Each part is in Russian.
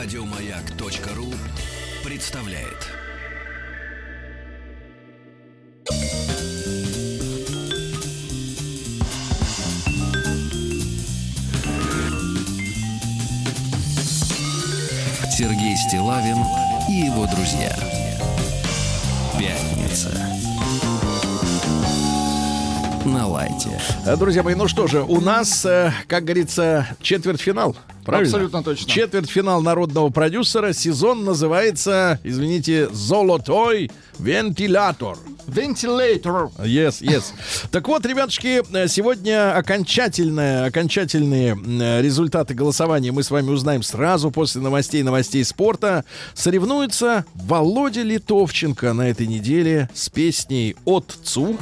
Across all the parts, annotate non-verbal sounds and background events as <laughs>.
Радиомаяк.ру представляет. Сергей Стилавин и его друзья. Пятница. На лайте. Друзья мои, ну что же, у нас, э, как говорится, четвертьфинал. Правильно? Абсолютно точно. Четвертьфинал народного продюсера. Сезон называется, извините, «Золотой вентилятор». Вентилятор. Yes, yes. Так вот, ребятушки, э, сегодня окончательное, окончательные э, результаты голосования мы с вами узнаем сразу после новостей, новостей спорта. Соревнуется Володя Литовченко на этой неделе с песней «Отцу».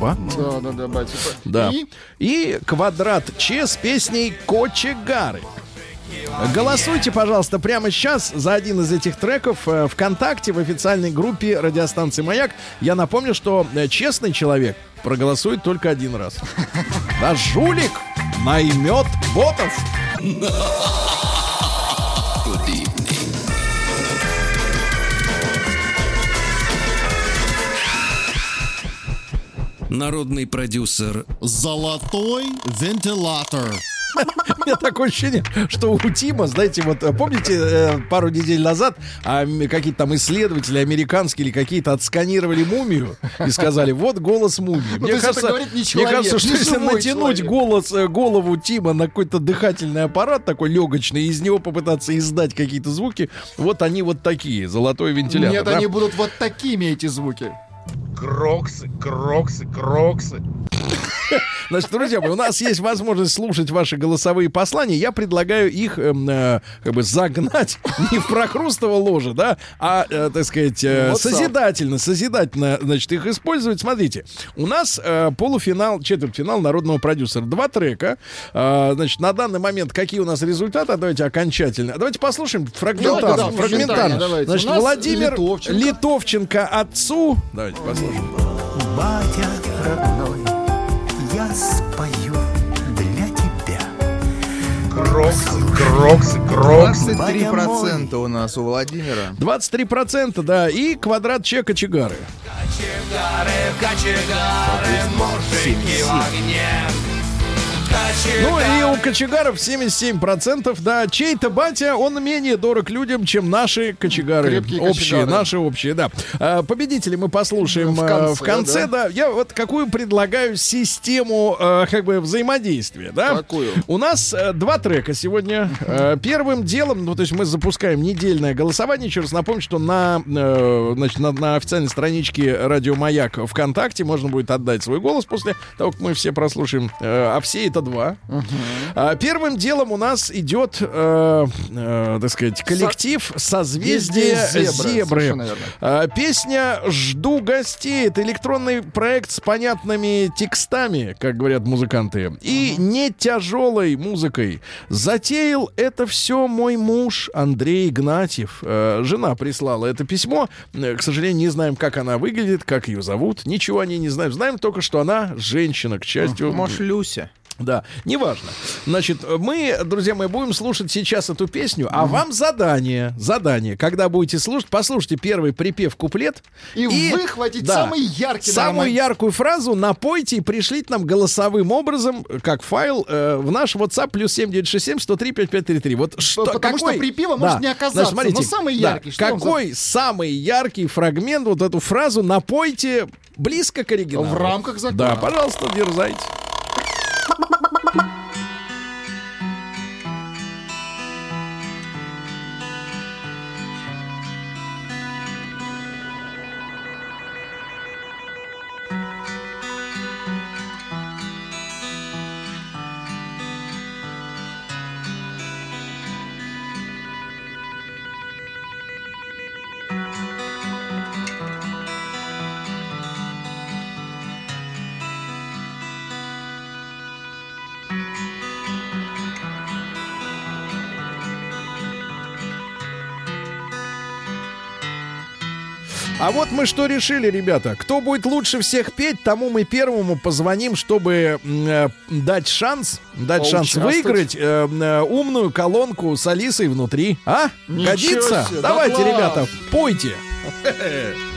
Ба? Да, да, да, батя. Да. И И квадрат Ч с песней Кочегары. Голосуйте, пожалуйста, прямо сейчас за один из этих треков э, ВКонтакте в официальной группе радиостанции «Маяк». Я напомню, что э, честный человек проголосует только один раз. А жулик наймет ботов. Народный продюсер Золотой вентилятор. <laughs> У меня такое ощущение, что у Тима, знаете, вот э, помните, э, пару недель назад а, какие-то там исследователи американские или какие-то отсканировали мумию и сказали, вот голос мумии. Ну, говорит мне человек, кажется, что если натянуть человек. голос, э, голову Тима на какой-то дыхательный аппарат такой легочный, и из него попытаться издать какие-то звуки, вот они вот такие, золотой вентилятор. нет, да? они будут вот такими, эти звуки. Кроксы, кроксы, кроксы. <laughs> Значит, друзья мои, у нас есть возможность слушать ваши голосовые послания. Я предлагаю их эм, э, как бы загнать <laughs> не в прохрустово ложе, да, а, э, так сказать, э, созидательно, созидательно, значит, их использовать. Смотрите, у нас э, полуфинал, четвертьфинал народного продюсера. Два трека. Э, значит, на данный момент какие у нас результаты? Давайте окончательно. Давайте послушаем фрагментарно. Давайте, да, фрагментарно. давайте. Значит, Владимир Литовченко. Литовченко отцу. Давайте послушаем. Батя родной, я спою для тебя. Кроксы, кроксы, кроксы. 23% у нас у Владимира. 23%, да, и квадрат чека чигары. Ну и у кочегаров 77%, да. Чей-то батя, он менее дорог людям, чем наши кочегары. Крепкие общие, кочегары. наши общие, да. А, Победители мы послушаем В а, конце, в конце, да. Я вот какую предлагаю систему а, как бы взаимодействия, да. Какую? У нас э, два трека сегодня. Э, первым делом, ну, то есть мы запускаем недельное голосование. Еще раз напомню, что на, э, значит, на, на официальной страничке Радио Маяк ВКонтакте можно будет отдать свой голос после того, как мы все прослушаем. Э, а все это два. А, первым делом у нас идет, э, э, так сказать, коллектив созвездие Созвездие зебры. А, Песня «Жду гостей». Это электронный проект с понятными текстами, как говорят музыканты, и не тяжелой музыкой. Затеял это все мой муж Андрей Игнатьев. Э, Жена прислала это письмо. К сожалению, не знаем, как она выглядит, как ее зовут. Ничего о ней не знаем. Знаем только, что она женщина, к счастью. Может, Люся? Да, неважно. Значит, мы, друзья мои, будем слушать сейчас эту песню, а вам задание, задание, когда будете слушать, послушайте первый припев куплет И выхватить самый яркий, самую наверное. яркую фразу, напойте и пришлите нам голосовым образом, как файл, э, в наш WhatsApp плюс 7967 103 5533. Вот что, потому какой- что припева может не оказаться, но самый да, яркий, вам какой самый яркий фрагмент, вот эту фразу напойте близко к оригиналу. В рамках закона. Да, пожалуйста, дерзайте. А вот мы что решили, ребята. Кто будет лучше всех петь, тому мы первому позвоним, чтобы э, дать шанс, дать шанс выиграть э, э, умную колонку с Алисой внутри. А? Ничего Годится? себе, Давайте, да ребята, пойте. Я <laughs>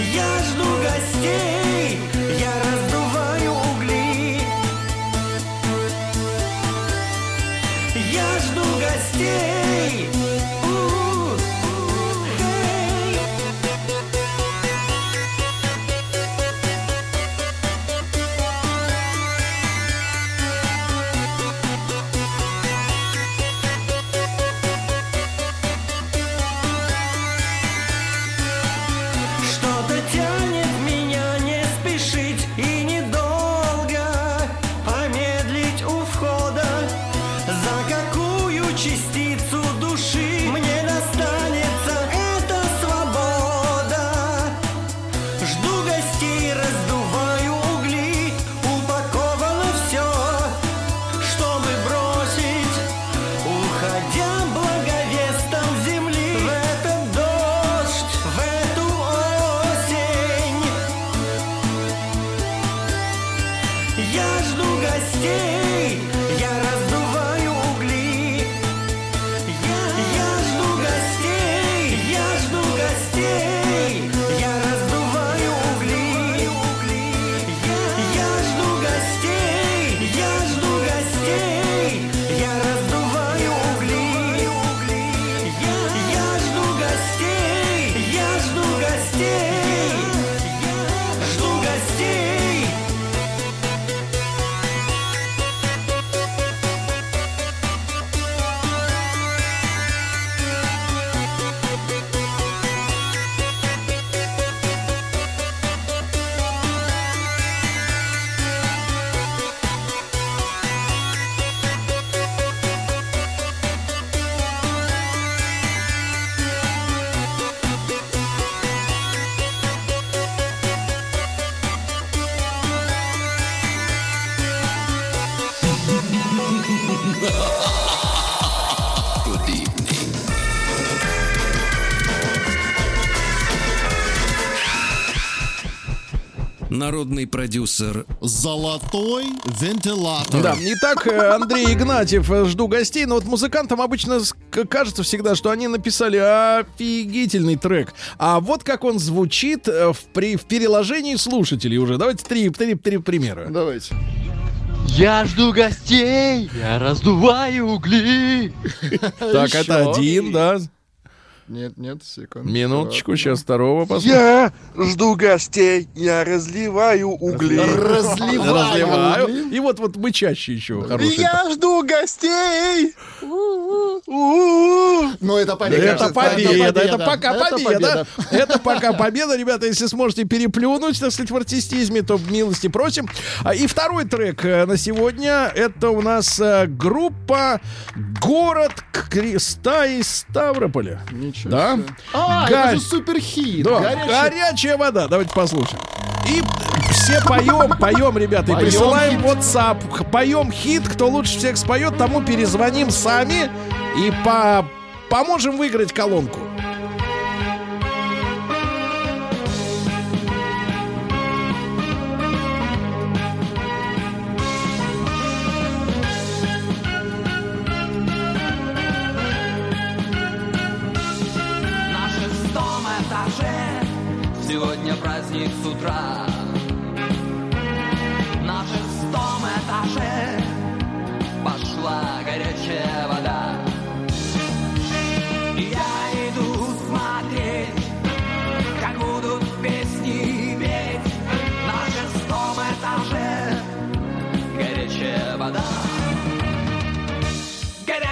Я жду гостей, я раздуваю Народный продюсер Золотой вентилятор. Да, итак, э, Андрей Игнатьев, э, жду гостей. Но вот музыкантам обычно кажется всегда, что они написали офигительный трек. А вот как он звучит э, в, при, в переложении слушателей уже. Давайте три, три, три примера. Давайте. Я жду гостей, я раздуваю угли. Так, это один, да. Нет, нет, секунду. Минуточку, сейчас второго посмотрим. Я жду гостей, я разливаю угли. Разливаю. Разливаю. И вот вот мы чаще еще хороший. Я жду гостей. Ну, это победа. Это победа, это пока Это победа. Это пока победа, ребята. Если сможете переплюнуть, так сказать, в артистизме, то милости просим. А, И второй трек э, на сегодня это у нас э, группа Город Креста из Ставрополя. Ничего Да? себе. А, Га- это же суперхит. Да, Горячий. горячая вода. Давайте послушаем. И все поем, поем, ребята, и присылаем WhatsApp. Х- Поем хит, кто лучше всех споет, тому перезвоним сами и по поможем выиграть колонку.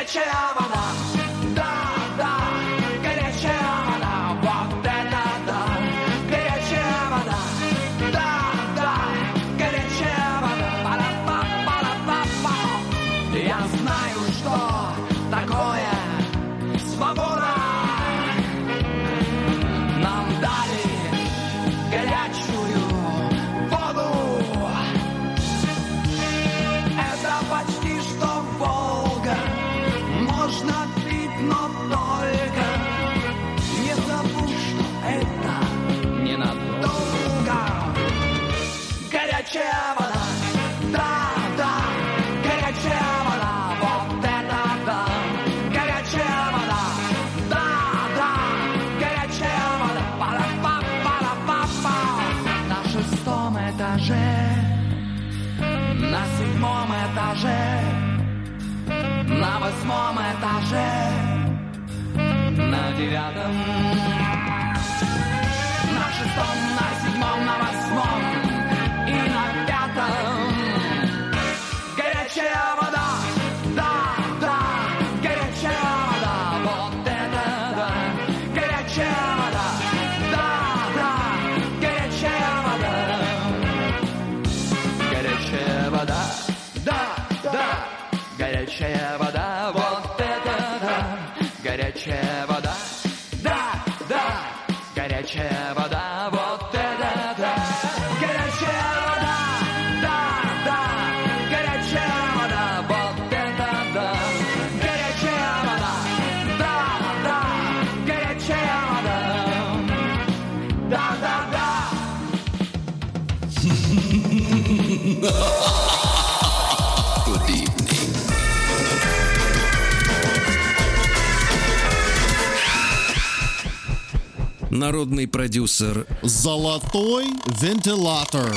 Горячая вода, девятом, на шестом, на седьмом, на восьмом Народный продюсер Золотой вентилятор.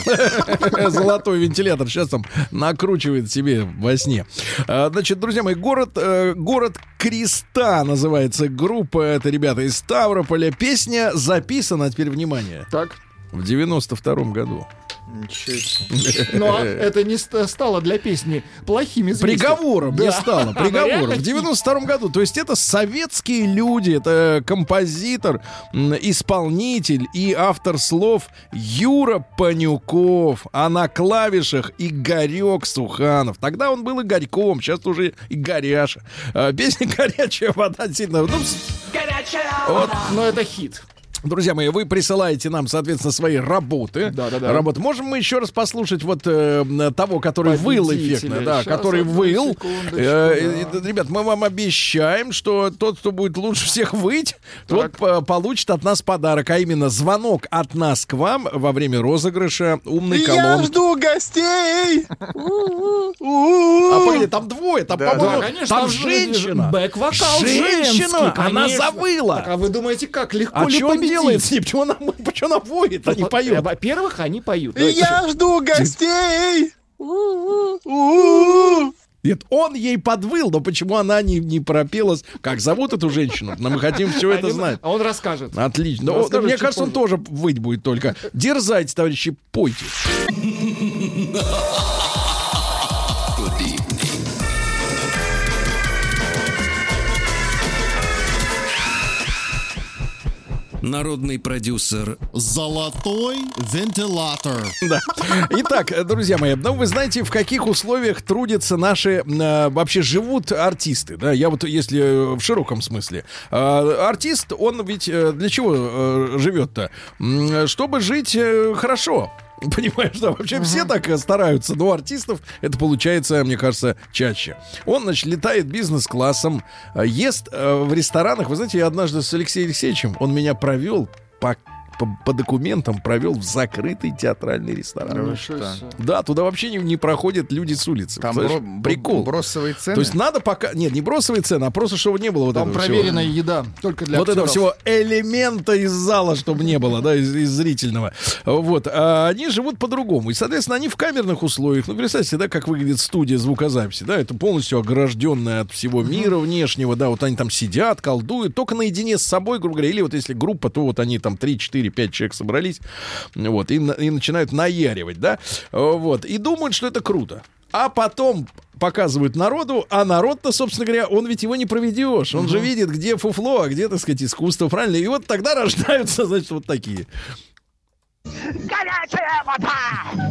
<laughs> Золотой вентилятор сейчас там накручивает себе во сне. А, Значит, друзья мои, город, э, город Креста называется группа. Это ребята из Ставрополя. Песня записана, теперь внимание, Так. в 92 году. Ничего себе. Но это не ст- стало для песни плохим известием. Приговором не Да. стало. Приговором. <laughs> В 92 году. То есть это советские люди. Это композитор, м, исполнитель и автор слов Юра Панюков. А на клавишах Игорек Суханов. Тогда он был Игорьком, сейчас уже и Горяша. А, Песня «Горячая вода» действительно. Ну, Горячая вот, Но это хит. Друзья мои, вы присылаете нам, соответственно, свои работы. Да-да-да. Работы. Можем мы еще раз послушать вот э, того, который выл эффектно, да, Щас, который выл. Э, да. Ребят, мы вам обещаем, что тот, кто будет лучше всех выть, тот по- получит от нас подарок, а именно звонок от нас к вам во время розыгрыша умной Я колонки. жду гостей! А погоди, там двое, там, Да, по-моему, Да, конечно, там там же женщина. Бэк-вокал Женщина, женский, она завыла. Так, а вы думаете, как легко А ли победить? Делает с ним? Почему она, почему она воет, а не поет? Во-первых, они поют. Я жду гостей! Нет, он ей подвыл, но почему она не, не пропелась? Как зовут эту женщину? Но мы хотим все это знать. А он расскажет. Отлично. Но, Расскажет мне кажется, он позже. тоже выть будет только. Дерзайте, товарищи, пойте. Народный продюсер Золотой вентилятор. Да. Итак, э, друзья мои, ну вы знаете, в каких условиях трудятся наши, э, вообще живут артисты, да? Я вот, если э, в широком смысле. Э, артист, он ведь э, для чего э, живет-то? М, Чтобы жить э, хорошо. <laughs> Понимаешь, да, вообще все так э, стараются, но у артистов это получается, мне кажется, чаще. Он, значит, летает бизнес-классом, э, ест э, в ресторанах. Вы знаете, я однажды с Алексеем Алексеевичем, он меня провел по по, по документам провел в закрытый театральный ресторан. Ну, что? Да, туда вообще не, не проходят люди с улицы. Там бро- Прикол. бросовые цены. То есть надо пока... Нет, не бросовые цены, а просто чтобы не было вот Там этого всего. проверенная еда только для вот этого актеров. всего элемента из зала, чтобы не было, да, из, из зрительного. Вот. А они живут по-другому. И, соответственно, они в камерных условиях. Ну, представьте, да, как выглядит студия звукозаписи. Да, это полностью огражденная от всего мира внешнего. Да, вот они там сидят, колдуют, только наедине с собой, грубо говоря. Или вот если группа, то вот они там 3, 4, 5 человек собрались. Вот. И, и начинают наяривать, да. Вот. И думают, что это круто. А потом показывают народу, а народ-то, собственно говоря, он ведь его не проведешь. Он же видит, где фуфло, а где, так сказать, искусство, правильно? И вот тогда <laughs> рождаются, значит, вот такие. Горячая вода!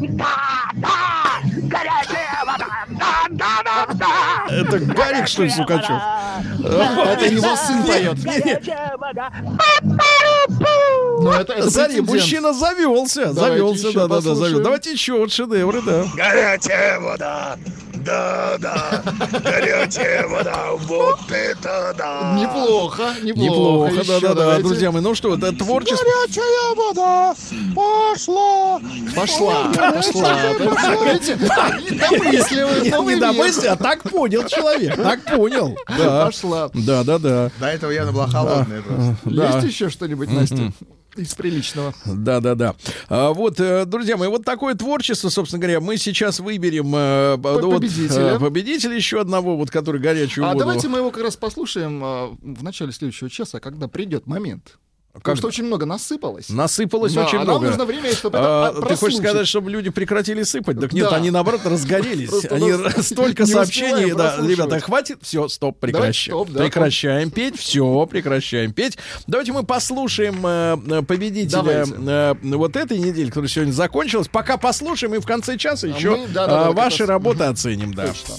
Да, да! Горячая вода! Да, да, да, да! Это Гарик, что ли, Сукачев? Это его сын поет. Горячая вода! Это, это Смотри, мужчина завелся, Давайте завелся, да, да, да, завелся. Давайте еще вот шедевры, да. Горячая вода! Да, да, горячая вода, вот это да! Неплохо, неплохо. Неплохо, Еще да, да, да, друзья мои. Ну что, это творчество. Горячая вода пошла! Пошла, пошла. Видите? Не, новый не мир. домысли, а так понял человек, так понял. Да, Пошла. да, да, да. До этого явно была холодная просто. Есть еще что-нибудь, Настя? Из приличного. Да, да, да. А, вот, э, друзья мои, вот такое творчество, собственно говоря, мы сейчас выберем э, вот, победителя. э, победителя еще одного, вот который горячую А воду. давайте мы его как раз послушаем в начале следующего часа, когда придет момент. Потому что очень много насыпалось. Насыпалось Да, очень а много. нам нужно время, чтобы это А, а, ты хочешь сказать, чтобы люди прекратили сыпать? Так нет, Да. они наоборот разгорелись. Просто Они <laughs> столько сообщений, да, ребята, хватит, все, стоп, Давайте прекращаем. стоп, да. прекращаем петь, все, прекращаем петь. Давайте мы послушаем э, э, победителя Давайте. э, вот этой недели, которая сегодня закончилась. Пока послушаем и в конце часа А еще мы- да, э, ваши работы оценим, да. Точно.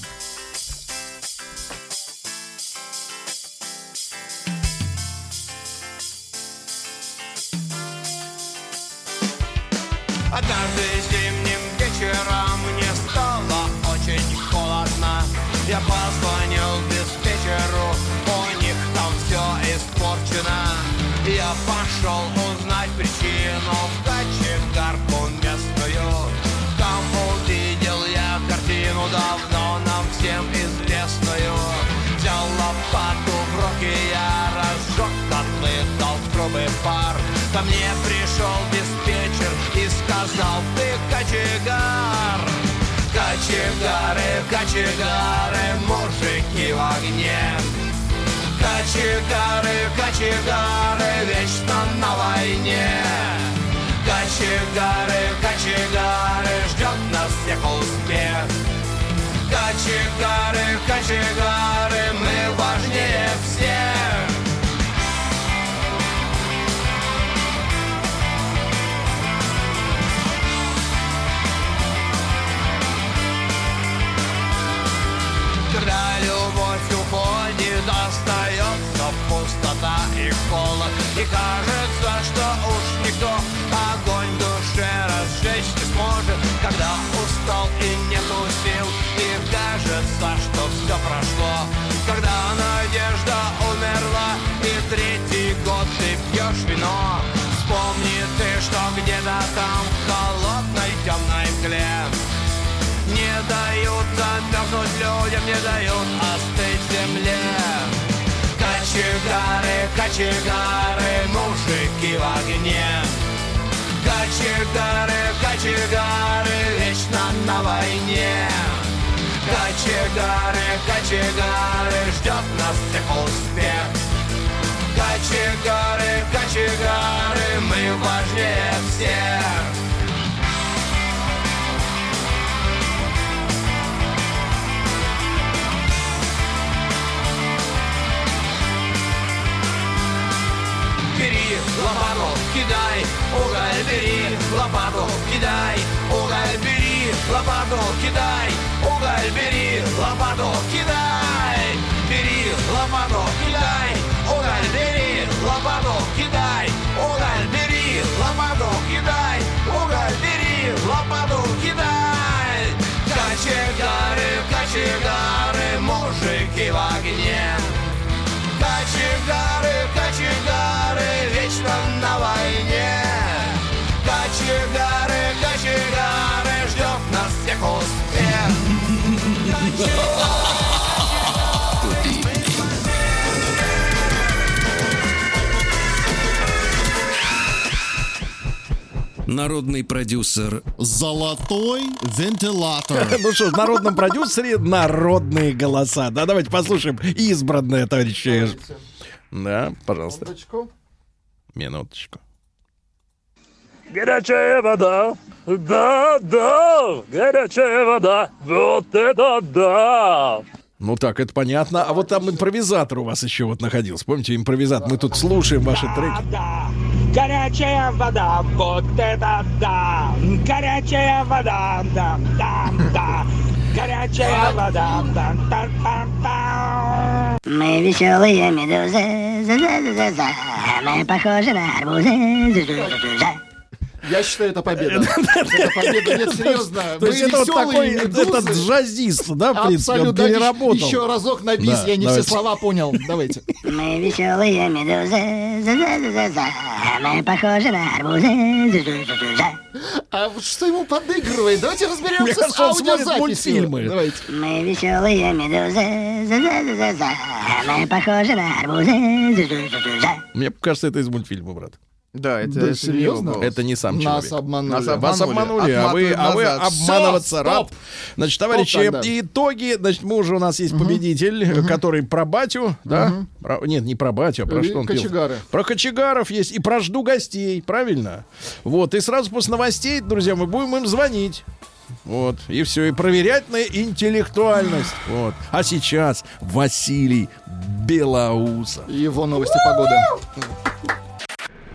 Ко мне пришел диспетчер и сказал, ты кочегар. Кочегары, кочегары, мужики в огне. Кочегары, кочегары, вечно на войне. Кочегары, кочегары, ждет нас всех успех. Кочегары, кочегары, мы важнее всех. И кажется, что уж никто огонь в душе разжечь не сможет Когда устал и нету сил И кажется, что все прошло. Когда надежда умерла И третий год ты пьешь вино. Вспомни ты, что где-то там В холодной темной мгле. Не дают замерзнуть людям, не дают остыть земле. Кочегары, кочегары, мужики в огне. Кочегары, кочегары, вечно на войне. Кочегары, кочегары, ждет нас всех успех. Кочегары, кочегары, мы важнее всех. Лопату, кидай, уголь бери, лопату, кидай, уголь бери, лопату, кидай, уголь бери, лопату, кидай, бери лопату, кидай, уголь бери, лопату, кидай, уголь бери, лопату, кидай, уголь бери, лопату, кидай. Кочегары, кочегары, Народный продюсер. Золотой вентилятор. <laughs> Ну что в народном продюсере народные голоса. Да, давайте послушаем избранное, товарищи. Да, пожалуйста. Минуточку. Минуточку. Горячая вода, да, да, горячая вода, вот это да. Ну так, это понятно. А вот там импровизатор у вас еще вот находился. Помните, импровизатор? Мы тут слушаем ваши треки. Горячая вода, вот это да! Горячая вода, да, да, да! Горячая вода, да, да, да, да! Мы веселые медузы. Мы похожи на арбузы, за-за-за-за. Я считаю, это победа. Это победа. Нет, серьезно. То есть это такой, этот джазист, да, в принципе, переработал. Еще разок на бис, я не все слова понял. Давайте. Мы веселые медузы. Мы похожи на арбузы. А вот что ему подыгрывает? Давайте разберемся с аудиозаписью. мультфильмы. Давайте. Мы веселые медузы. Мы похожи на арбузы. Мне кажется, это из мультфильма, брат. Да, это Да, это серьезно? Это не сам Нас человек. обманули. Нас обманули. Вас обманули, а вы, а вы обманываться Всё, рад. стоп. Значит, товарищи, тогда. итоги. Значит, мы уже у нас есть победитель, который про батю, да? Про- нет, не про батю, а про Э, что он кочегары. Про кочегаров есть и про жду гостей, правильно? Вот, и сразу после новостей, друзья, мы будем им звонить. Вот, и все, и проверять на интеллектуальность. Вот. А сейчас Василий Белоусов. И Его новости погоды.